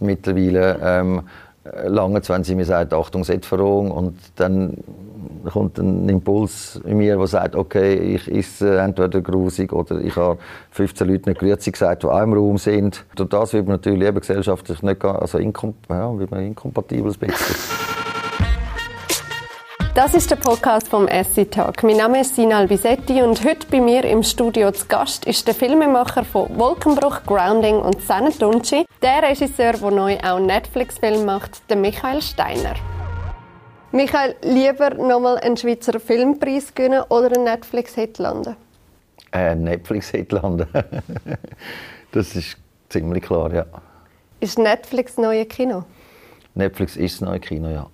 mittlerweile ähm, lange, wenn sie mir sagt, Achtung, Setverrohung und dann kommt ein Impuls in mir, der sagt, okay, ich esse entweder grusig oder ich habe 15 Leute nicht grüezi gesagt, die auch im Raum sind. Durch das wird man natürlich eben gesellschaftlich nicht, also inkom ja, wird man inkompatibel ein bisschen. Das ist der Podcast vom Essay Talk. Mein Name ist Sina Albisetti und heute bei mir im Studio zu Gast ist der Filmemacher von Wolkenbruch, Grounding und Senetunci, der Regisseur, der neu auch Netflix-Film macht, der Michael Steiner. Michael, lieber nochmal einen Schweizer Filmpreis gewinnen oder einen Netflix-Hit landen? Äh, Netflix-Hit landen. das ist ziemlich klar, ja. Ist Netflix das neue Kino? Netflix ist das neue Kino, ja.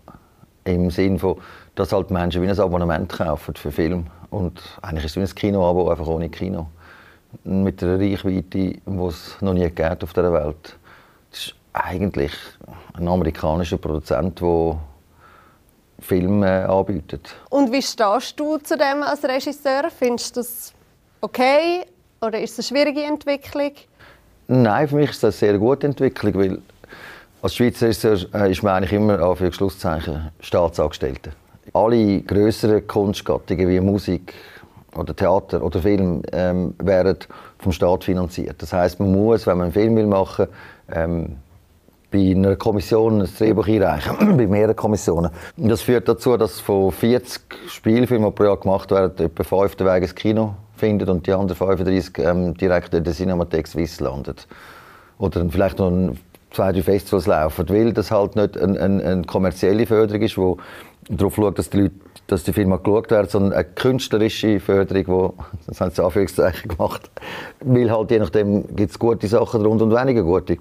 Im Sinne von dass halt Menschen wie ein Abonnement kaufen für Film. Und eigentlich ist es wie ein Kinoabo, einfach ohne Kino. Mit einer Reichweite, die es noch nie gibt auf dieser Welt. Das ist eigentlich ein amerikanischer Produzent, der Filme anbietet. Und wie stehst du zu dem als Regisseur? Findest du das okay oder ist es eine schwierige Entwicklung? Nein, für mich ist das eine sehr gute Entwicklung, weil als Schweizer Regisseur ist man eigentlich immer, für Schlusszeichen, Staatsangestellter alle größeren Kunstgattungen wie Musik oder Theater oder Film ähm, werden vom Staat finanziert. Das heißt, man muss, wenn man einen Film will machen, ähm, bei einer Kommission ein Drehbuch einreichen, bei mehreren Kommissionen. Das führt dazu, dass von 40 Spielfilmen, pro Jahr gemacht werden, etwa 5 den Weg ins Kino findet und die anderen 35 ähm, direkt in der Cinemathek Suisse landet. Oder vielleicht noch ein, zwei, drei Festivals laufen, weil das halt nicht eine, eine, eine kommerzielle Förderung ist, wo darauf schaut, dass die Leute dass die Firma geschaut wird, sondern eine künstlerische Förderung, wo, das haben sie Anführungszeichen gemacht, weil halt je nachdem gibt es gute Sachen darunter und weniger gute.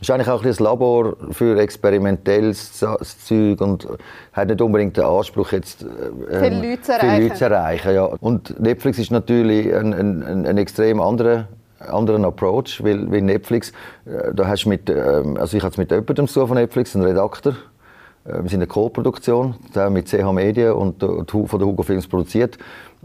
Es ist eigentlich auch ein, ein Labor für experimentelles Zeug und hat nicht unbedingt den Anspruch, jetzt ähm, viele Leute zu erreichen. Leute zu erreichen ja. Und Netflix ist natürlich ein, ein, ein extrem anderer anderen Approach, weil, weil Netflix, äh, da hast mit, ähm, also ich hatte mit jemandem so von Netflix, einen Redakteur, wir sind eine Co-Produktion, mit CH Media und von der Hugo Films produziert.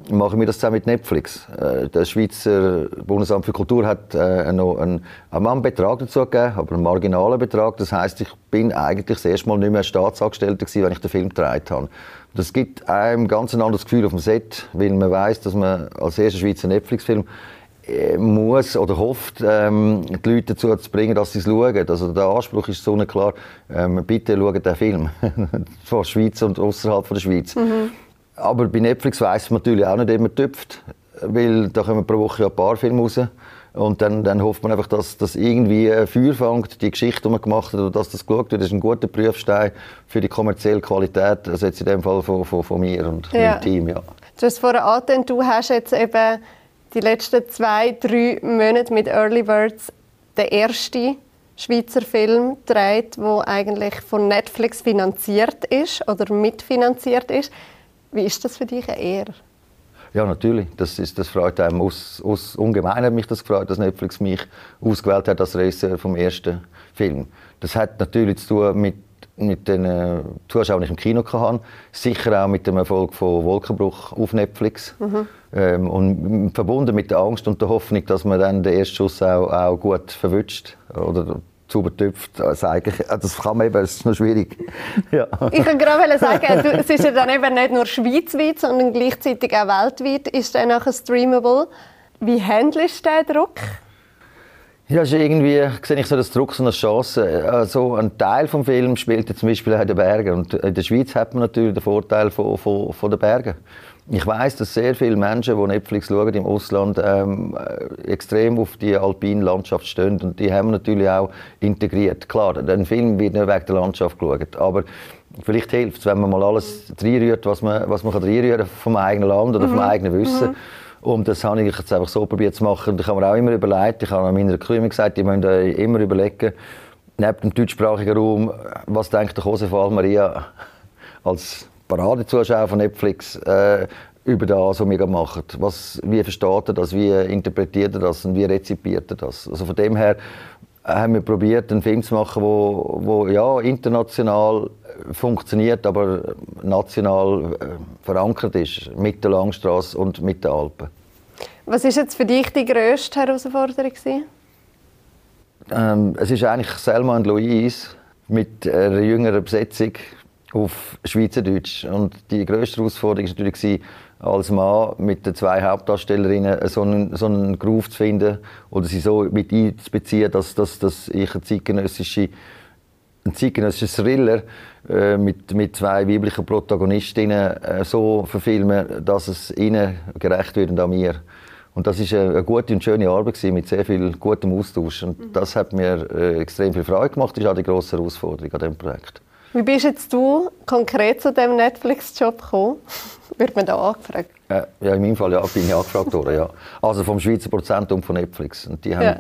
Machen wir das zusammen mit Netflix. Äh, das Schweizer Bundesamt für Kultur hat äh, noch einen, einen Betrag dazu gegeben, aber einen marginalen Betrag. Das heißt, ich bin eigentlich das erste Mal nicht mehr Staatsangestellter gewesen, wenn ich den Film gedreht habe. Das gibt einem ganz ein anderes Gefühl auf dem Set, weil man weiß, dass man als erster Schweizer Netflix-Film äh, muss oder hofft, ähm, die Leute dazu zu bringen, dass sie es schauen. Also der Anspruch ist so klar, ähm, bitte schaut den Film von der Schweiz und außerhalb der Schweiz. Mhm. Aber bei Netflix weiß man natürlich auch nicht immer tüpft, weil da kommen pro Woche ein paar Filme raus. Und dann, dann hofft man einfach, dass das irgendwie Feuer fängt, die Geschichte, die man gemacht hat, oder dass das geschaut wird. Das ist ein guter Prüfstein für die kommerzielle Qualität, also jetzt in dem Fall von, von, von mir und ja. meinem Team. Ja. Du hast vorhin angetönt, du hast jetzt eben die letzten zwei, drei Monate mit Early Birds der erste Schweizer Film dreht, wo eigentlich von Netflix finanziert ist oder mitfinanziert ist. Wie ist das für dich eher? Ja, natürlich. Das, ist, das freut einem aus, aus ungemein hat mich das gefreut, dass Netflix mich ausgewählt hat als Regisseur vom ersten Film. Das hat natürlich zu tun mit mit den äh, Zuschauern, die ich im Kino hatte. Sicher auch mit dem Erfolg von Wolkenbruch auf Netflix. Mhm. Ähm, und verbunden mit der Angst und der Hoffnung, dass man dann den ersten Schuss auch, auch gut verwünscht oder zu übertüpft. Also eigentlich, äh, das kann man eben, es ist noch schwierig. ja. Ich wollte gerade sagen, es ist ja dann eben nicht nur schweizweit, sondern gleichzeitig auch weltweit ist dann nachher streamable. Wie handelst du den Druck? Ja, ist irgendwie sehe ich so das Druck so eine Chance. Also ein Teil vom Film spielt ja zum Beispiel in den Bergen und in der Schweiz hat man natürlich den Vorteil von, von, von den Bergen. Ich weiß, dass sehr viele Menschen, die Netflix schauen im Ausland, ähm, extrem auf die alpine Landschaft stehen und die haben wir natürlich auch integriert. Klar, ein Film wird nicht wegen der Landschaft geschaut, aber vielleicht hilft es, wenn man mal alles reinrührt, was man, was man reinrühren vom eigenen Land oder mhm. vom eigenen Wissen. Mhm. Und das habe ich jetzt einfach so probiert zu machen. Ich habe mir auch immer überlegt, ich habe meiner Crew gesagt, die müssen immer überlegen, neben dem deutschsprachigen Raum, was denkt der Josef Maria als Paradezuschauer von Netflix äh, über das, was wir machen. Was, wie versteht er das, wie interpretiert er das und wie rezipiert er das? Also von dem her haben wir probiert, einen Film zu machen, wo, wo ja, international funktioniert, aber national äh, verankert ist mit der Langstrasse und mit den Alpen. Was ist jetzt für dich die grösste Herausforderung? Ähm, es ist eigentlich Selma und Louise mit einer jüngeren Besetzung auf Schweizerdeutsch. Und die grösste Herausforderung war natürlich, als Mann mit den zwei Hauptdarstellerinnen so einen, so einen Groove zu finden oder sie so mit einzubeziehen, dass, dass, dass ich eine zeitgenössische ein zeitgenössischer Thriller äh, mit, mit zwei weiblichen Protagonistinnen äh, so verfilmen, dass es ihnen gerecht wird und an mir. Und das ist eine, gute und schöne Arbeit gewesen, mit sehr viel gutem Austausch. Und mhm. das hat mir äh, extrem viel Freude gemacht. Das ist auch die grosse Herausforderung an diesem Projekt. Wie bist jetzt du konkret zu diesem Netflix-Job gekommen? Wird man da angefragt? Äh, ja, in meinem Fall ja, bin ich angefragt worden, ja. Also vom Schweizer Prozentum von Netflix. Und die haben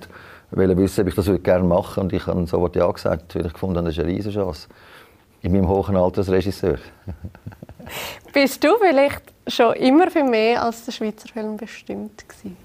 ja. wollen wissen, ob ich das gerne machen Und ich habe sofort ja gesagt, weil ich gefunden habe, das ist eine Riesenchance. In meinem hohen Alter als Regisseur. Bist du vielleicht schon immer für mehr als der Schweizer Film bestimmt gewesen?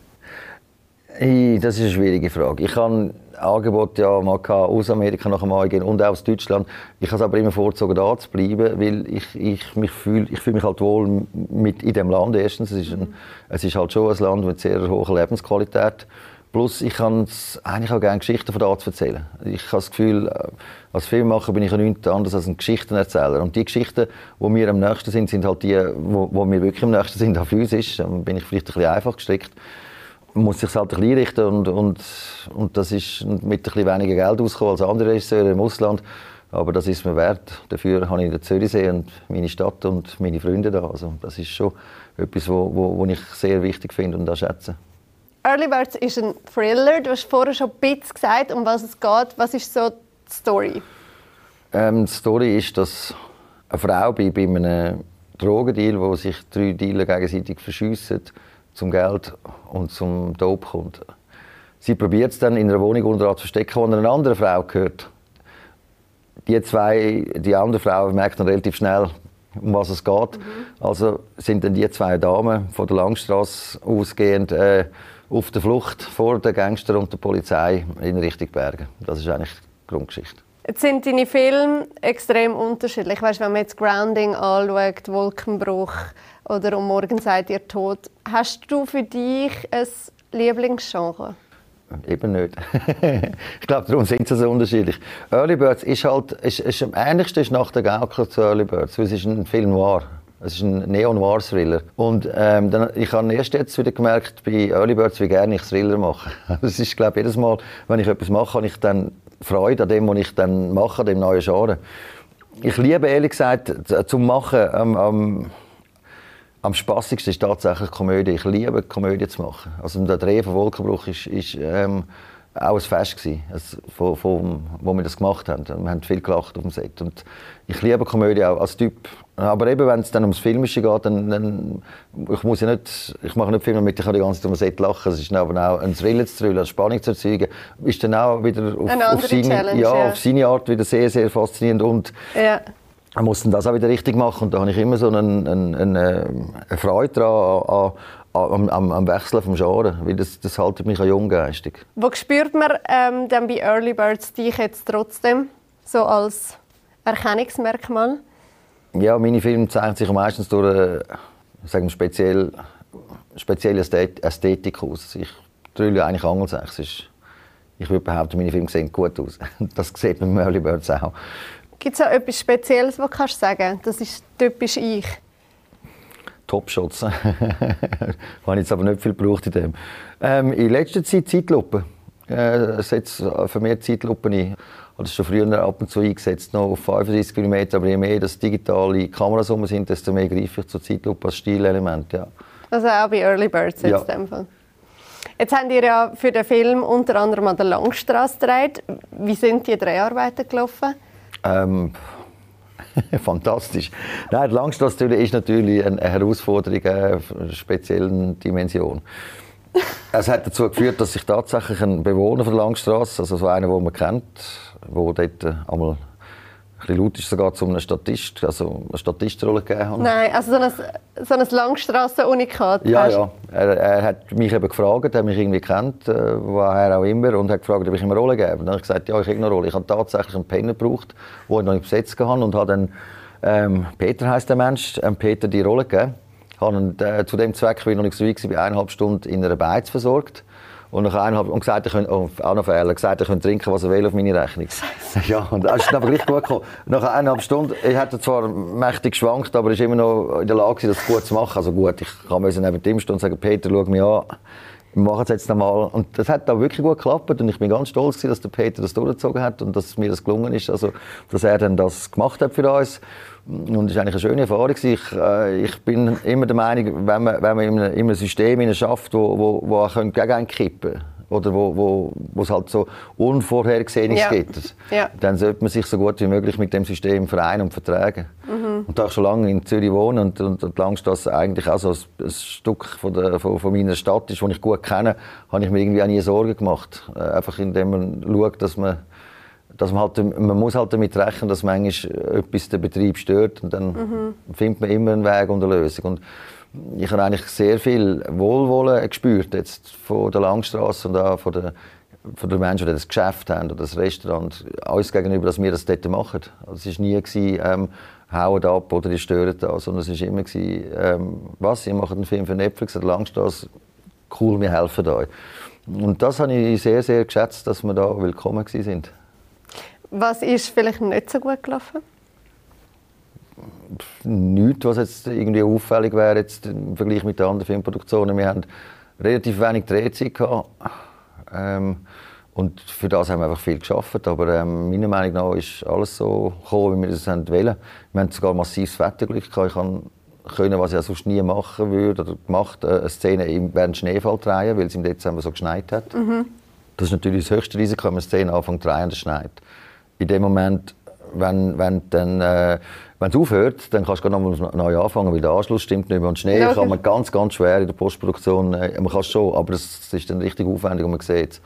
Das ist eine schwierige Frage. Ich habe Angebot ja mal aus Amerika nach Mal gehen und auch aus Deutschland. Ich habe es aber immer vorgezogen, da zu bleiben, weil ich, ich mich fühle, ich fühle mich halt wohl mit in dem Land. Erstens, es ist, ein, es ist halt schon ein Land mit sehr hoher Lebensqualität. Plus, ich kann eigentlich auch gerne Geschichten von da zu erzählen. Ich habe das Gefühl, äh, als Filmemacher bin ich ja nichts anderes als ein Geschichtenerzähler. Und die Geschichten, die mir am nächsten sind, sind halt die, die, mir wirklich am nächsten sind, uns ist. Dann bin ich vielleicht ein bisschen einfach gestrickt man muss sich halt ein bisschen einrichten und, und, und das ist mit ein bisschen weniger Geld ausgekommen als andere Regisseure im Ausland. Aber das ist mir wert. Dafür habe ich den Zürichsee und meine Stadt und meine Freunde da. Also das ist schon etwas, wo ich sehr wichtig finde und auch schätze. Early Birds ist ein Thriller. Du hast vorher schon ein bisschen gesagt, um was es geht. Was ist so die Story? Ähm, die Story ist, dass eine Frau bei, bei einem Drogendeal, wo sich drei Dealer gegenseitig verschiessen, zum Geld und zum Dope kommt. Sie probiert es dann in einer Wohnung unter zu verstecken, wo eine andere Frau gehört. Die zwei, die andere Frau merkt dann relativ schnell, um was es geht. Mhm. Also sind dann die zwei Damen von der Langstrasse ausgehend äh, auf der Flucht vor den Gangster und der Polizei in Richtung Berge. Das ist eigentlich die Grundgeschichte. Jetzt sind deine Filme extrem unterschiedlich. Weißt, wenn man jetzt Grounding anschaut, Wolkenbruch, oder «Um morgen seid ihr tot». Hast du für dich ein Lieblingsgenre? Eben nicht. ich glaube, darum sind sie so unterschiedlich. Early Birds ist halt, ist, ist am ähnlichsten ist nach der Gaukler zu Early Birds, weil es ist ein Film noir. Es ist ein Neo-Noir-Thriller. Und ähm, dann, ich habe erst jetzt wieder gemerkt, bei Early Birds, wie gerne ich Thriller mache. Es ist, glaube jedes Mal, wenn ich etwas mache, habe ich dann Freude an dem, was ich dann mache, an dem neuen Genre. Ich liebe, ehrlich gesagt, zum Machen ähm, ähm, am spaßigsten ist tatsächlich Komödie. Ich liebe Komödie zu machen. Also der Dreh von Wolkenbruch ist, ist ähm, auch ein Fest gewesen, also von, von, wo wir das gemacht haben. Wir haben viel gelacht auf dem Set und ich liebe Komödie auch als Typ. Aber eben, wenn es dann ums Filmische geht, dann, dann ich muss ja nicht, ich mache nicht Filme mit, ich kann die ganze Zeit dem Set lachen. Es ist dann aber auch ein Thrill zu thrillen, Spannung zu erzeugen, ist dann auch wieder auf, auf seine, ja, ja. auf seine Art wieder sehr, sehr faszinierend und ja wir mussten das auch wieder richtig machen. Und da habe ich immer so einen, eine, eine Freude daran, an, am, am Wechseln vom Genre, weil das, das haltet mich auch junggeistig. Wo spürt man ähm, dann bei Early Birds dich jetzt trotzdem so als Erkennungsmerkmal? Ja, meine Filme zeichnen sich meistens durch eine sagen speziell, spezielle Ästhetik aus. Ich drülle eigentlich angelsächsisch. Ich würde behaupten, meine Filme sehen gut aus. Das sieht man bei Early Birds auch. Gibt es auch etwas Spezielles, was kannst du sagen Das ist typisch ich. Top-Shots. Habe ich jetzt aber nicht viel gebraucht in dem. Ähm, in letzter Zeit Zeitlupe. Äh, setze vermehrt Zeitlupen ein. Ich habe schon früher ab und zu eingesetzt, noch auf 35 mm, aber je mehr das digitale Kameras rum sind, desto mehr greife ich zur Zeitlupe als Stilelement. Ja. Also auch bei Early Birds jetzt ja. in dem Fall. Jetzt habt ihr ja für den Film unter anderem an der Langstrasse gedreht. Wie sind die Dreharbeiten gelaufen? Ähm, fantastisch. Nein, die Langstrasse ist natürlich eine Herausforderung einer speziellen Dimension. es hat dazu geführt, dass sich tatsächlich ein Bewohner von der Langstrasse, also so einer, den man kennt, der dort einmal bisschen laut ist sogar zu einem Statist, also eine Statistenrolle gegeben hat. Nein, also so ein, so ein Langstrassen-Unikat. Ja, ja. Er, er, hat mich eben gefragt, er mich irgendwie kennt, äh, woher auch immer, und hat gefragt, ob ich ihm eine Rolle gebe. Und dann habe ich gesagt, ja, ich habe eine Rolle. Ich habe tatsächlich einen Penner gebraucht, den ich noch nicht besetzt habe und habe dann, ähm, Peter heißt der Mensch, ähm, Peter die Rolle gegeben. Habe ihn, äh, zu dem Zweck, weil ich noch nicht so weit war, eineinhalb Stunden in einer Beiz versorgt Und nach eineinhalb, und gesagt, er könnte, oh, auch noch Fehler, gesagt, er könnte trinken, was er will auf meine Rechnung. ja, und das ist aber gleich gut gekommen. Nach eineinhalb Stunden, ich hatte zwar mächtig geschwankt, aber ich war immer noch in der Lage, das gut zu machen. Also gut, ich kann neben ihm stehen und sagen, Peter, schau mich an wir machen es jetzt einmal. Und das hat auch wirklich gut geklappt und ich bin ganz stolz dass der Peter das durchgezogen hat und dass mir das gelungen ist, also dass er dann das gemacht hat für uns. Und das war eigentlich eine schöne Erfahrung. Ich, äh, ich bin immer der Meinung, wenn man, wenn man in, einem, in einem System schafft, wo, wo, wo gegen einen kippen kann, oder wo, wo, wo es halt so Unvorhergesehenes ja. gibt, ja. dann sollte man sich so gut wie möglich mit dem System vereinen und vertragen. Mhm. Und da ich schon lange in Zürich wohne und, und, und Langstrasse eigentlich auch so ein, ein Stück von, der, von, von, meiner Stadt ist, das ich gut kenne, habe ich mir irgendwie auch nie Sorgen gemacht. Äh, einfach indem man schaut, dass man dass man, halt, man muss halt damit rechnen, dass manchmal etwas den Betrieb stört und dann mhm. findet man immer einen Weg und eine Lösung. Und ich habe eigentlich sehr viel Wohlwollen gespürt jetzt von der Langstrasse und auch von den, von den Menschen, die das Geschäft haben oder das Restaurant, uns gegenüber, dass wir das dort machen. Also es war nie, gewesen, ähm, hauen ab oder die stören da, sondern es war immer, gewesen, ähm, was, ihr macht einen Film für Netflix an der Langstrasse, cool, wir helfen euch. Und das habe ich sehr, sehr geschätzt, dass wir da willkommen sind. Was ist vielleicht nicht so gut gelaufen? nichts, was jetzt irgendwie auffällig wäre jetzt im Vergleich mit den anderen Filmproduktionen. Wir haben relativ wenig Drehzeit gehabt. Ähm, und für das haben wir einfach viel geschafft. Aber ähm, meiner Meinung nach ist alles so gekommen, wie wir das wollen. Wir haben sogar massives Wetterglück gehabt. Ich kann können, was ich sonst nie machen würde oder gemacht, äh, eine Szene während Schneefall drehen, weil es im Dezember so geschneit hat. Mhm. Das ist natürlich das höchste Risiko, wenn man eine Szene anfängt zu drehen und es schneit. In dem Moment, wenn, wenn dann äh, wenn es aufhört, dann kannst du nochmal neu anfangen, weil der Anschluss stimmt nicht mehr. Und Schnee ja, kann man ganz, ganz schwer in der Postproduktion, äh, man kann schon, aber es ist dann richtig aufwendig und man sieht.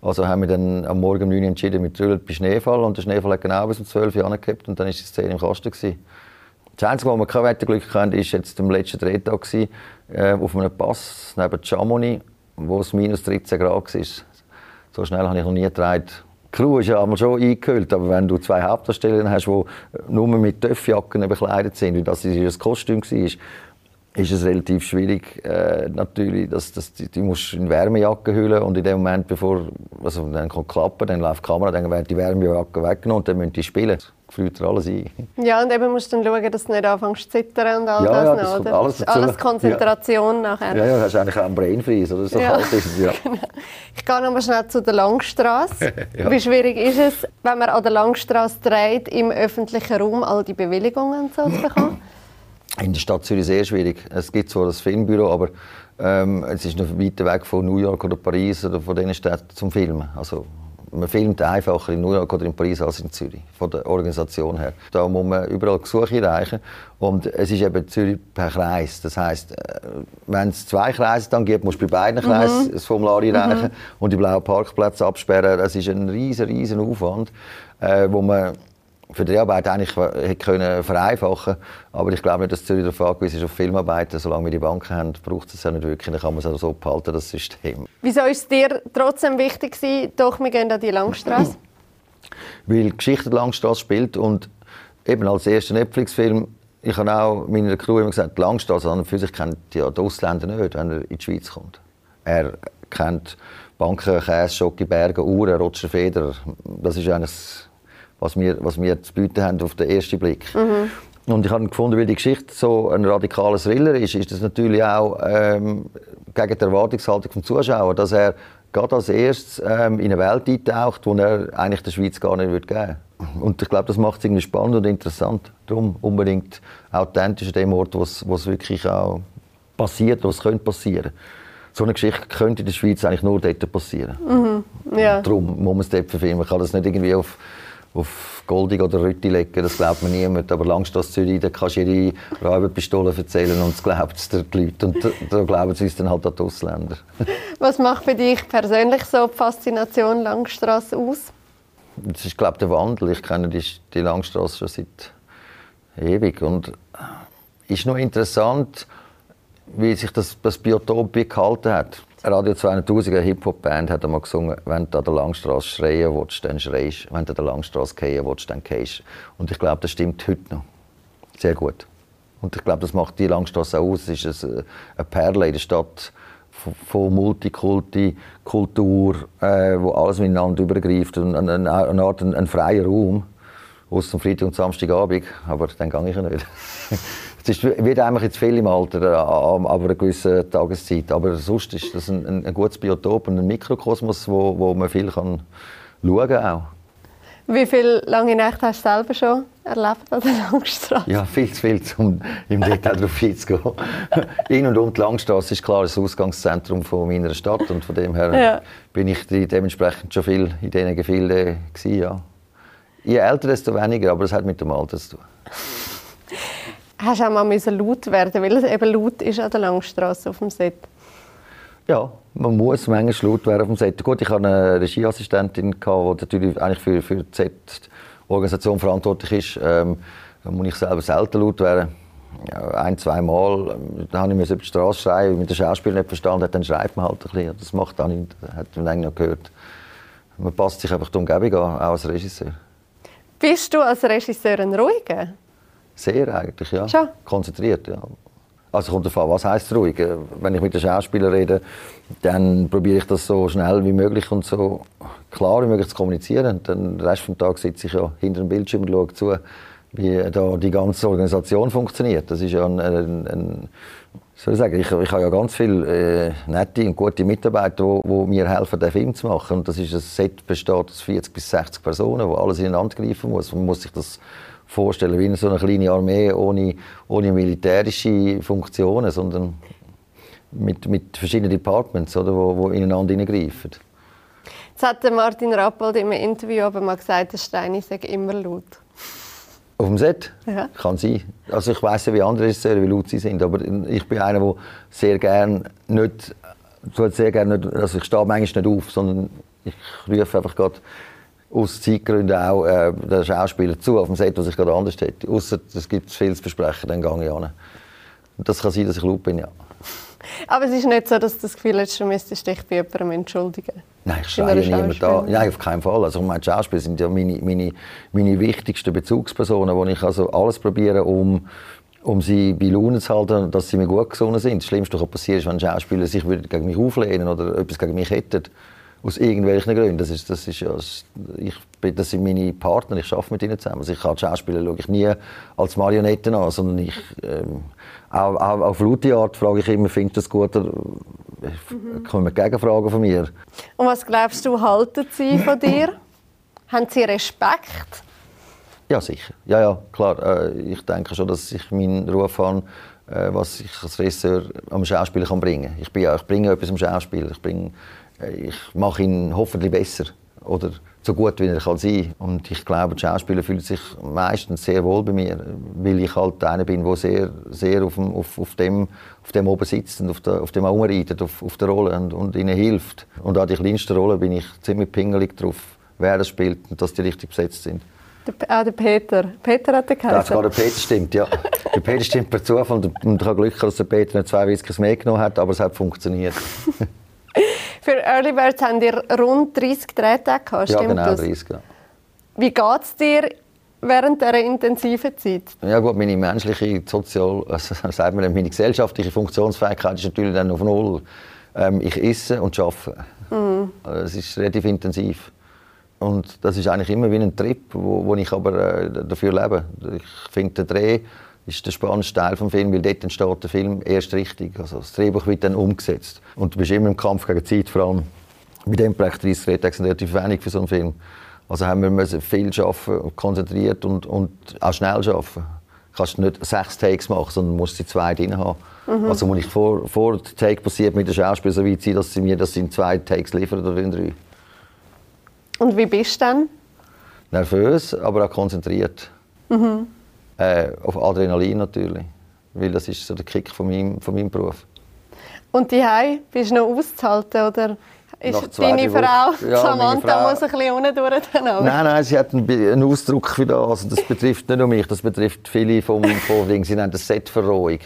Also haben wir dann am Morgen um 9 Uhr entschieden, wir drüllen bei Schneefall und der Schneefall hat genau bis um 12 Uhr angehabt und dann ist die Szene im Kasten gewesen. Das Einzige, wo wir kein Wetterglück hatten, war jetzt am letzten Drehtag gewesen, äh, auf einem Pass neben Chamonix, wo es minus 13 Grad war. So schnell habe ich noch nie getragen Crew ist ja schon eingehüllt, aber wenn du zwei Hauptdarsteller hast, die nur mit Töffjacken bekleidet sind, wie das ihr Kostüm war, ist es relativ schwierig, äh, natürlich, dass, dass die, die musst in Wärmejacke hüllen und in dem Moment, bevor, also dann kommt klappen, dann läuft die Kamera, dann werden die Wärmejacke weggenommen und dann müssen die spielen. Gefriert alles ein. Ja, und eben musst du dann schauen, dass du nicht anfängst zu zittern und all ja, das, ja, das noch, oder? Alles, alles Konzentration ja. nachher. Ja, ja, hast eigentlich auch einen Brain Freeze, oder so ja. ist ja. Genau. Ich gehe noch mal schnell zu der Langstrasse. ja. Wie schwierig ist es, wenn man an der Langstrasse dreht, im öffentlichen Raum all die Bewilligungen so zu bekommen? In der Stadt Zürich sehr schwierig. Es gibt zwar das Filmbüro, aber ähm, es ist noch weiter weg von New York oder Paris oder von diesen Städten zum Filmen. Also, man filmt einfacher in New York oder in Paris als in Zürich, von der Organisation her. Da muss man überall Gesuche einreichen und es ist eben Zürich per Kreis. Das heißt, äh, wenn es zwei Kreise dann gibt, musst du bei beiden Kreisen mhm. das Formular einreichen mhm. und die blauen Parkplätze absperren. Das ist ein riesen, riesen Aufwand, äh, wo man für die Arbeit eigentlich hätte können vereinfachen Aber ich glaube nicht, dass Zürich darauf angewiesen ist auf Filmarbeiten. Solange wir die Banken haben, braucht es ja nicht wirklich. Dann kann man es auch so behalten, das System. Wieso ist es dir trotzdem wichtig gewesen, doch, wir gehen an die Langstrasse? Weil die Geschichte der Langstrasse spielt und eben als erster Netflix-Film ich habe auch meiner Crew immer gesagt, Langstrasse an und für sich kennt ja die Ausländer nicht, wenn er in die Schweiz kommt. Er kennt Banken, Käse, Schocke, Berge, Uhren, Roger Federer. Das ist eigentlich was wir, was wir zu bieten haben auf den ersten Blick. Mhm. Und ich habe gefunden, weil die Geschichte so ein radikaler Thriller ist, ist das natürlich auch ähm, gegen die Erwartungshaltung des Zuschauers, dass er gerade als erstes ähm, in eine Welt eintaucht, die er eigentlich der Schweiz gar nicht würde geben würde. Und ich glaube, das macht es irgendwie spannend und interessant. Darum unbedingt authentisch an dem Ort, wo es wirklich auch passiert, was könnte passieren. So eine Geschichte könnte in der Schweiz eigentlich nur dort passieren. Mhm. Ja. Darum muss man es dort verfilmen. Man kann das nicht irgendwie auf auf Goldig oder Rütti legen, das glaubt man niemand. Aber Langstrasse Zürich, da kannst du ihre Räuberpistole erzählen und es glaubt es die Leute. Und da glauben sie es dann halt an die Ausländer. Was macht für dich persönlich so die Faszination Langstrasse aus? Das ist, glaube ich, der Wandel. Ich kenne die, die Langstrasse schon seit ewig. Und es ist noch interessant, wie sich das, das Biotop gehalten hat. Radio 2000, eine Hip-Hop-Band, hat einmal gesungen, wenn du an der Langstrasse schreien willst, dann schreist. Wenn du an der Langstrasse gehen willst, dann gehst. Und ich glaube, das stimmt heute noch. Sehr gut. Und ich glaube, das macht die Langstrasse auch aus. Es ist eine Perle in der Stadt, von, Multikulti, Kultur, äh, wo alles miteinander übergreift und eine, eine, Art ein, ein freier Raum, außer Freitag und Samstagabend, aber dann gehe ich ja nicht. Es ist, wird einfach jetzt viel im Alter, äh, aber eine gewisse Tageszeit. Aber sonst ist das ein, ein, ein gutes Biotop und ein Mikrokosmos, wo, wo man viel kann schauen kann. Wie viele lange Nächte hast du selber schon erlebt an der Langstrasse? Ja, viel zu viel, um im Detail darauf einzugehen. In und um die Langstrasse ist klar das Ausgangszentrum von meiner Stadt und von dem her ja. bin ich dementsprechend schon viel in diesen Gefilden gewesen, ja. Je älter, desto weniger, aber es hat mit dem Alter zu tun. Hast du auch mal laut werden weil es eben laut ist an der Langstrasse auf dem Set? Ja, man muss manchmal laut werden auf dem Set. Gut, ich hatte eine Regieassistentin, die natürlich eigentlich für, für die Set-Organisation verantwortlich ist. Ähm, da muss ich selber selten laut werden. Ja, ein, zwei Mal ähm, da habe ich über die Straße schreien, mit dem Schauspieler nicht verstanden hat, dann schreibt man halt ein bisschen. Das macht auch nicht, hat man noch gehört. Man passt sich einfach die Umgebung an, auch als Regisseur. Bist du als Regisseur ein Ruhiger? Sehr eigentlich, ja. Schon? Konzentriert, ja. Also kommt davon, was heißt ruhig? Äh, wenn ich mit den Schauspielern rede, dann probiere ich das so schnell wie möglich und so klar wie möglich zu kommunizieren. den Rest des Tages sitze ich ja hinter dem Bildschirm und schaue zu, wie da die ganze Organisation funktioniert. Das ist ja ein, ein, ein soll ich sagen, ich, ich habe ja ganz viele äh, nette und gute Mitarbeiter, die mir helfen, den Film zu machen. Und das ist ein Set besteht aus 40 bis 60 Personen, wo alles ineinander greifen muss. Man muss sich das vorstellen wie so eine kleine Armee ohne, ohne militärische Funktionen, sondern mit, mit verschiedenen Departments, oder, wo, wo ineinander hineingreifen. Jetzt hat Martin Rappold im Interview aber mal gesagt, der Steini sei immer laut. Auf dem Set? Ja. Kann sein. Also ich weiß ja, wie andere Regisseure, wie laut sie sind, aber ich bin einer, der sehr gerne nicht, sehr gerne nicht, also ich stehe manchmal nicht auf, sondern ich rufe einfach gerade aus Zeitgründen auch äh, den Schauspieler zu auf dem Set, was ich gerade anders hätte. Außer es gibt viel zu besprechen, dann gehe ich an. Das kann sein, dass ich laut bin, ja. Aber es ist nicht so, dass du das Gefühl hast, du müsstest dich bei jemandem entschuldigen? Nein, ich schreie niemand an. Nein, auf keinen Fall. Also meine Schauspieler sind ja meine, meine, meine wichtigsten Bezugspersonen, wo ich also alles probiere, um um sie bei Laune zu halten, dass sie mir gut gesungen sind. Das Schlimmste, was passiert ist, wenn Schauspieler sich gegen mich auflehnen oder etwas gegen mich hätten. Aus irgendwelchen Gründen. Das, ist, das, ist ja, ich, das sind meine Partner, ich arbeite mit ihnen zusammen. Also ich als Schauspieler schaue ich nie als Marionetten an, sondern ich, ähm, auch, auch, auf laute Art frage ich immer, findest du das gut? Oder mhm. kommen Gegenfragen von mir. Und was glaubst du, halten sie von dir? Haben sie Respekt? Ja, sicher. Ja, ja, klar. Äh, ich denke schon, dass ich meinen Ruf habe, äh, was ich als Regisseur am Schauspieler kann bringen kann. Ich, ich bringe etwas am Schauspieler. Ich bringe ich mache ihn hoffentlich besser oder so gut, wie er kann sein kann. Und ich glaube, die Schauspieler fühlen sich meistens sehr wohl bei mir, weil ich halt einer bin, der sehr, sehr auf, dem, auf, auf, dem, auf dem oben sitzt und auf, der, auf dem herumreitet, auf, auf der Rolle und, und ihnen hilft. Und an die kleinsten Rollen bin ich ziemlich pingelig drauf, wer das spielt und dass die richtig besetzt sind. Der, ah, der Peter. Peter hat den geheißen. Sogar der Peter stimmt, ja. der Peter stimmt per Zufall und ich habe Glück, dass der Peter nicht zwei Whiskys mehr genommen hat, aber es hat funktioniert. Für Early Birds haben ihr rund 30 Drehtage gehabt, ja, genau, das? 30, ja. Wie geht es dir während dieser intensiven Zeit? Ja gut, meine menschliche, sozial, also sagt man, meine gesellschaftliche Funktionsfähigkeit ist natürlich dann auf Null. Ähm, ich esse und arbeite. Mhm. Es ist relativ intensiv. Und das ist eigentlich immer wie ein Trip, wo, wo ich aber äh, dafür lebe. Ich finde, der Dreh ist der spannendste Teil des Films, weil dort entsteht der Film erst richtig. Also das Drehbuch wird dann umgesetzt. Und du bist immer im Kampf gegen die Zeit, vor allem bei dem Projekt 30 Drehtage sind relativ wenig für so einen Film. Also haben wir müssen viel arbeiten, konzentriert und, und auch schnell arbeiten. Du kannst nicht sechs Takes machen, sondern musst sie zwei drin haben. Mhm. Also muss ich vor, vor der Take passiert mit den Schauspielern so weit sein, dass sie mir das in zwei Takes liefern oder in drei. Und wie bist du dann? Nervös, aber auch konzentriert. Mhm. Äh, auf Adrenalin natürlich, weil das ist so der Kick von meinem, von meinem Beruf. Und die bist du noch auszuhalten oder ist deine Frau, ja, Samantha, Frau, muss ein bisschen unten durch Nein, nein, sie hat einen, einen Ausdruck für das. Also das betrifft nicht nur mich, das betrifft viele vom, vom Ding. Sie nennen das Setverrohung.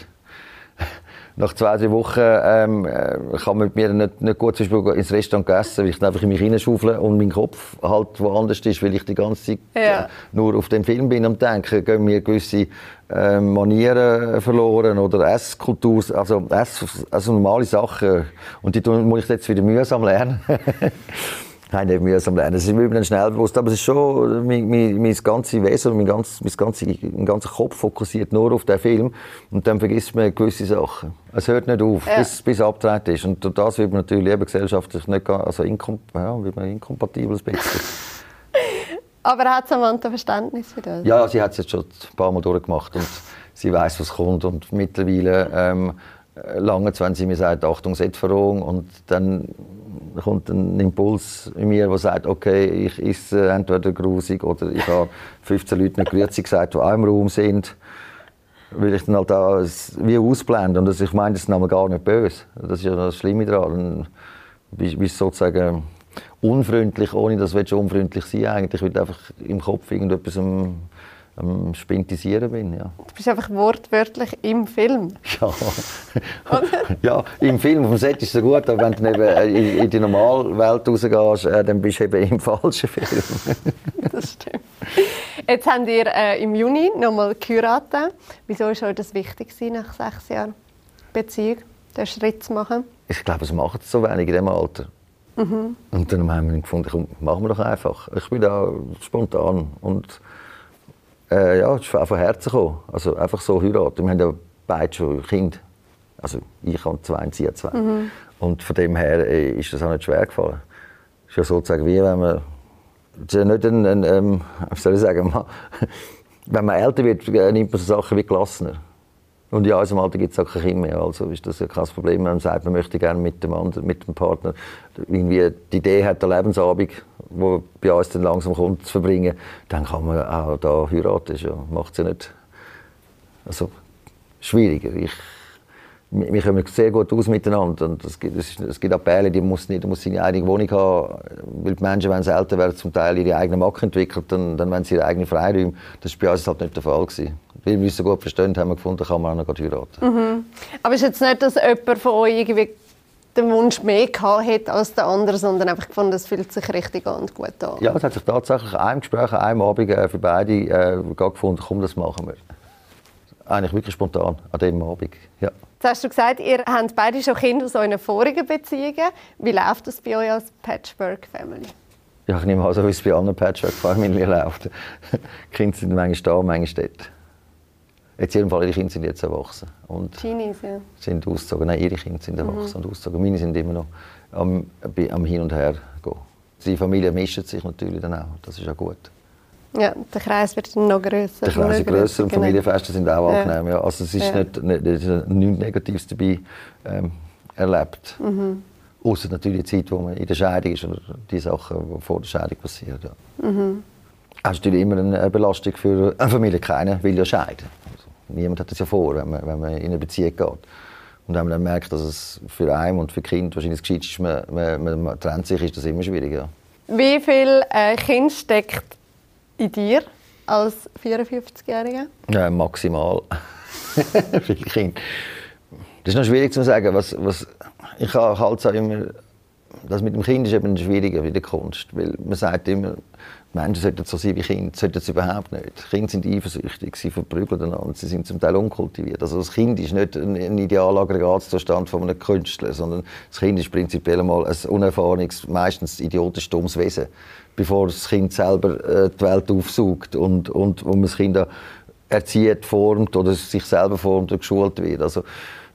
Nach zwei, drei Wochen ähm, äh, kann man mit mir nicht, nicht gut zum Beispiel ins Restaurant essen, weil ich dann einfach in mich hineinschaufle und mein Kopf halt woanders ist, weil ich die ganze Zeit ja. äh, nur auf dem Film bin am denken, gehen mir gewisse äh, Manieren verloren oder Esskultur, also, Ess, also normale Sachen und die muss ich jetzt wieder mühsam lernen. Nein, nicht mühsam lernen. Das ist mir dann schnell bewusst. Aber es ist schon, mein, mein, mein ganzes Wesen, mein, ganz, mein, ganze, mein ganzer Kopf fokussiert nur auf den Film. Und dann vergisst man gewisse Sachen. Es hört nicht auf, ja. bis, bis abgedreht ist. Und das wird man natürlich eben gesellschaftlich nicht, also inkom ja, wird man inkompatibel. Aber hat Samantha Verständnis für das? Ja, sie hat es jetzt schon ein paar Mal durchgemacht. Und sie weiß, was kommt. Und mittlerweile ähm, lange, wenn sie mir sagt, Achtung, Setverrohung. Und dann kommt ein Impuls in mir, der sagt, okay, ich esse entweder grusig oder ich habe 15 Leute nicht grüezi gesagt, die auch im Raum sind, will ich dann halt auch wie ausblenden. Und ich meine, das ist gar nicht böse. Das ist ja das Schlimme daran. Wie, wie sozusagen unfreundlich, ohne dass du unfreundlich sein eigentlich, weil du einfach im Kopf irgendetwas am Spintisieren bin. Ja. Du bist einfach wortwörtlich im Film. Ja, ja im Film, auf dem Set ist es gut, aber wenn du eben in, in die Normalwelt rausgehst, äh, dann bist du eben im falschen Film. das stimmt. Jetzt habt ihr äh, im Juni nochmal geheiratet. Wieso war euch das wichtig, nach sechs Jahren Beziehung, den Schritt zu machen? Ich glaube, es macht so wenig in diesem Alter. Mhm. Und dann haben wir gefunden, komm, machen wir doch einfach. Ich bin da spontan und äh, ja, es ist auch von Herzen gekommen. Also einfach so heiraten. Wir haben ja beide schon Kinder. Also ich habe zwei und sie zwei. Mhm. Und von dem her äh, ist das auch nicht schwer gefallen. Es ist ja sozusagen wie wenn man... Nicht ein, ein ähm, soll ich sagen, wenn man älter wird, nimmt man so Sachen wie gelassener. Und in unserem Alter gibt es auch kein mehr. Also ist das ja kein Problem. Man sagt, man möchte gerne mit dem, anderen, mit dem Partner irgendwie die Idee hat, der Lebensabend, wo bei uns dann langsam kommt, zu verbringen, dann kann man auch da heiraten. Das macht es ja nicht also, schwieriger. Ich, wir kommen sehr gut aus miteinander. Und es, gibt, es, gibt auch die muss, nicht, die muss seine eigene Wohnung haben, weil die Menschen, wenn sie älter werden, zum Teil ihre eigene Marke entwickeln, dann, dann wenn sie ihre eigene Freiräume. Das war bei uns halt nicht der Fall. Gewesen. Weil wir uns so gut verstehen, haben wir gefunden, kann man auch noch heiraten. Mhm. Aber es ist jetzt nicht, dass jemand von euch irgendwie den Wunsch mehr gehabt als der andere, sondern einfach gefunden, es fühlt sich richtig an und gut an. Ja, es hat sich tatsächlich in einem Gespräch, an einem Abend äh, für beide äh, gefunden, komm, das machen wir. Eigentlich wirklich spontan, an diesem Abend. Ja. Jetzt hast du gesagt, ihr habt beide schon Kinder aus euren vorigen Beziehungen. Wie läuft das bei euch als Patchwork-Family? Ja, ich nehme an, so wie es bei anderen Patchwork-Familien läuft. Die Kinder sind manchmal da, manchmal dort. Jetzt Fall, ihre Kinder sind jetzt erwachsen. Und Teenies, ja. Sind ausgezogen. Nein, ihre Kinder sind erwachsen mhm. und ausgezogen. Meine sind immer noch am, am Hin und Her gehen. Die Familie mischt sich natürlich dann auch. Das ist auch gut. Ja, der Kreis wird noch grösser. Der Kreis ist grösser und genau. Familienfeste sind auch ja. angenehm. Ja. Also es ist ja. nicht, nicht, nicht, nichts Negatives dabei ähm, erlebt. Mhm. Außer natürlich die Zeit, wo man in der Scheidung ist oder die Sachen, die vor der Scheidung passieren. Ja. Mhm. Das ist natürlich immer eine Belastung für eine Familie. Keiner will ja scheiden. Niemand hat das ja vor, wenn man, wenn man in eine Beziehung geht. Und wenn man dann merkt, dass es für einen und für Kind wahrscheinlich das ist, man, man, man, trennt sich, ist das immer schwieriger. Wie viel äh, Kind steckt in dir als 54-Jähriger? Ja, maximal. Viele Kinder. Das ist noch schwierig zu sagen. Was, was, ich halte es auch immer, das mit dem Kind ist eben schwieriger wie der Kunst. Weil man sagt immer, Menschen sollten so sein wie Kinder. Sollten sie überhaupt nicht. Kinder sind eifersüchtig, sie verprügeln einander, sie sind zum Teil unkultiviert. Also das Kind ist nicht ein, ein Idealaggregatzustand von einem Künstler, sondern das Kind ist prinzipiell mal ein unerfahrenes, meistens idiotisch dummes Wesen bevor das Kind selber äh, die Welt aufsucht und, und wo man das Kind erzieht, formt oder sich selber formt oder geschult wird. Also,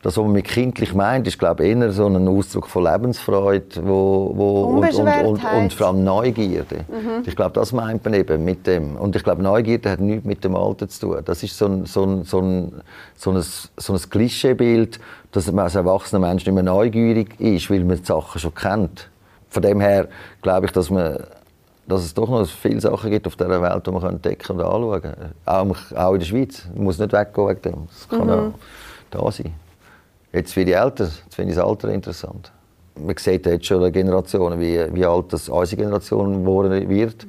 das, was man mit kindlich meint, ist glaube ich, eher so ein Ausdruck von Lebensfreude wo, wo, und, und, und, und, vor allem Neugierde. Mhm. Ich glaube, das meint man eben mit dem. Und ich glaube, Neugierde hat nichts mit dem Alter zu tun. Das ist so ein, so ein, so ein, so ein, so ein Klischeebild, dass man als erwachsener Mensch nicht mehr neugierig ist, weil man die Sachen schon kennt. Von dem her glaube ich, dass man dass es doch noch viele Sachen gibt auf dieser Welt, die man entdecken und anschauen kann. Auch, auch in der Schweiz. Man muss nicht weggehen wegen dem. Das kann mhm. auch da sein. Jetzt für die Eltern, finde ich das Alter interessant. Man sieht jetzt schon Generationen, wie, wie alt das unsere Generation geworden wird.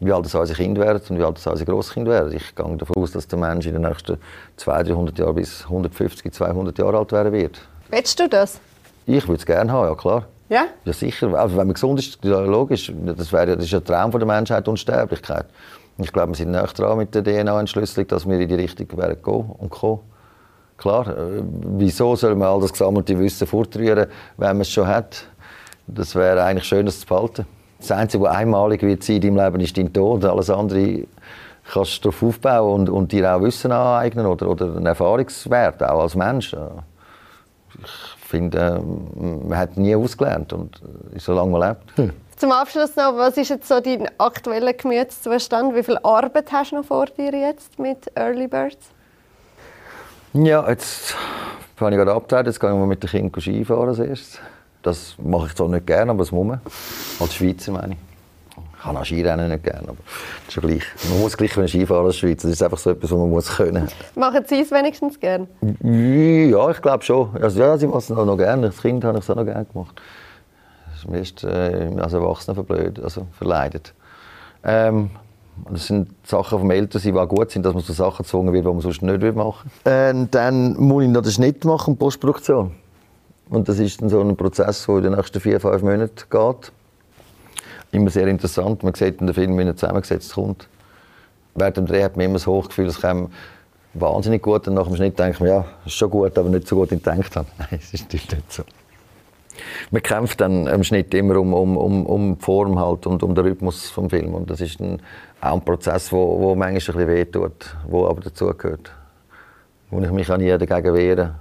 wie alt unsere Kinder werden und wie alt unsere Grosskinder werden. Ich gehe davon aus, dass der Mensch in den nächsten 200, 300 Jahren bis 150, 200 Jahre alt werden wird. Willst du das? Ich würde es gerne haben, ja klar. Ja? Ja, sicher. Also, wenn man gesund ist, ja, logisch. Das, wäre, das ist ein Traum von der Menschheit, Unsterblichkeit. Ich glaube, wir sind näher dran mit der DNA-Entschlüsselung, dass wir in die Richtung werden gehen und kommen. Klar, äh, wieso soll man all das gesammelte Wissen fortrühren, wenn man es schon hat? Das wäre eigentlich schön, das zu behalten. Das Einzige, was einmalig wird sein in deinem Leben, ist dein Tod. Alles andere kannst du darauf aufbauen und, und dir auch Wissen aneignen oder, oder einen Erfahrungswert, auch als Mensch. Ich finde, man hat nie ausgelernt und solange man lebt. Hm. Zum Abschluss noch, was ist jetzt so dein aktueller Gemütszustand? Wie viel Arbeit hast du noch vor dir jetzt mit Early Birds? Ja, jetzt fange ich gerade abgetragen. Jetzt gehe ich mal mit den Kindern Skifahren als erstes. Das mache ich zwar nicht gerne, aber das muss man. Als Schweizer meine ich. Ich kann auch Skirennen nicht gerne, aber das ist schon gleich. Man muss gleich wenn Skifahren als Schweizer. Das ist einfach so etwas, was man muss können. Machen Sie es wenigstens gerne? Ja, ich glaube schon. Also, ja, sie machen es noch, noch gerne. Als Kind habe ich es auch noch gerne gemacht. Das ist mir erst äh, als Erwachsener verblöd, also verleidet. Ähm, das sind Sachen vom Elternsein, die auch gut sind, dass man so Sachen gezwungen wird, die man sonst nicht machen will. Äh, dann muss ich noch den Schnitt machen, Postproduktion. Und das ist dann so ein Prozess, der in den nächsten vier, fünf Monaten geht. Immer sehr interessant. Man sieht in den Film, wie er zusammengesetzt kommt. Während dem Dreh hat man immer das Hochgefühl, es käme wahnsinnig gut. Und nach dem Schnitt denkt man, ja, ist schon gut, aber nicht so gut, wie ich gedacht habe. Nein, es ist nicht so. Man kämpft dann im Schnitt immer um, um, um, um die Form halt und um den Rhythmus des Films. Und das ist dann auch ein Prozess, der wo, wo manchmal ein bisschen wehtut, der aber dazugehört. Wo ich mich an nie dagegen wehre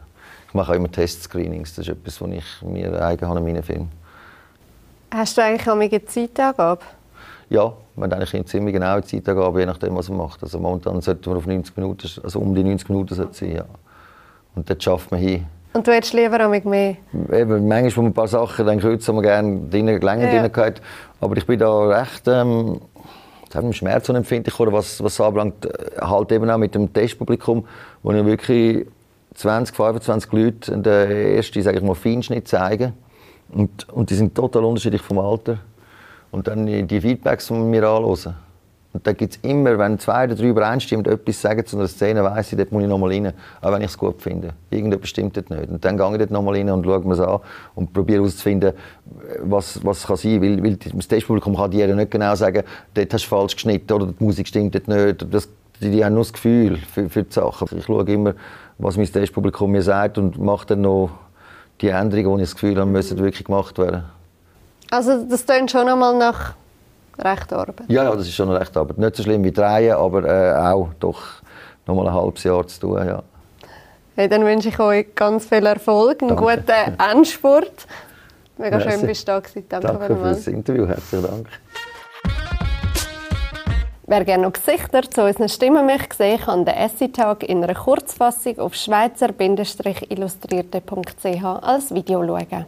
mache auch immer Testscreenings. Das ist etwas, was ich mir eigen habe in meinen Filmen. Hast du eigentlich auch eine Zeitangabe? Ja, man hat eigentlich eine ziemlich genaue Zeitangabe, je nachdem, was man macht. Also momentan sollte man auf 90 Minuten, also um die 90 Minuten sein, ja. Und dort schafft man hin. Und du hättest lieber auch mehr? Eben, manchmal ein paar Sachen dann kürzer man gerne drinnen, länger ja. drin Aber ich bin da recht ähm, sagen wir, schmerzunempfindlich, oder was, was anbelangt, äh, halt eben auch mit dem Testpublikum, wo ich wirklich 20, 25 Leute den ersten, sage ich mal, Feinschnitt zeigen. Und, und die sind total unterschiedlich vom Alter. Und dann die Feedbacks von mir anhören. Und da gibt es immer, wenn zwei oder drei übereinstimmen, etwas sagen zu einer Szene, weiss ich, dort muss ich nochmal rein, auch wenn ich es gut finde. Irgendetwas stimmt dort nicht. Und dann gehe ich dort nochmal rein und schaue mir es an und probiere herauszufinden, was, was kann sein. Weil, weil das Testpublikum kann dir nicht genau sagen, dort hast du falsch geschnitten oder die Musik stimmt dort nicht. Das, die, die haben nur das Gefühl für, für die Sachen. Ich schaue immer, was mein Testpublikum mir sagt und mache dann noch die Änderungen, die ich das Gefühl habe, müssen wirklich gemacht werden. Also das klingt schon einmal nach recht Arbeit? Ja, ja, das ist schon recht Arbeit. Nicht so schlimm wie Drehen, aber äh, auch doch noch mal ein halbes Jahr zu tun, ja. Hey, dann wünsche ich euch ganz viel Erfolg, einen Danke. guten Endspurt. Mega Merci. schön, bist du da gewesen. Danke, Danke für das Interview. Herzlichen Dank. Wer gerne noch Gesichter zu unseren Stimmen möchte sehen, kann den Essay-Tag in einer Kurzfassung auf schweizer-illustrierte.ch als Video schauen.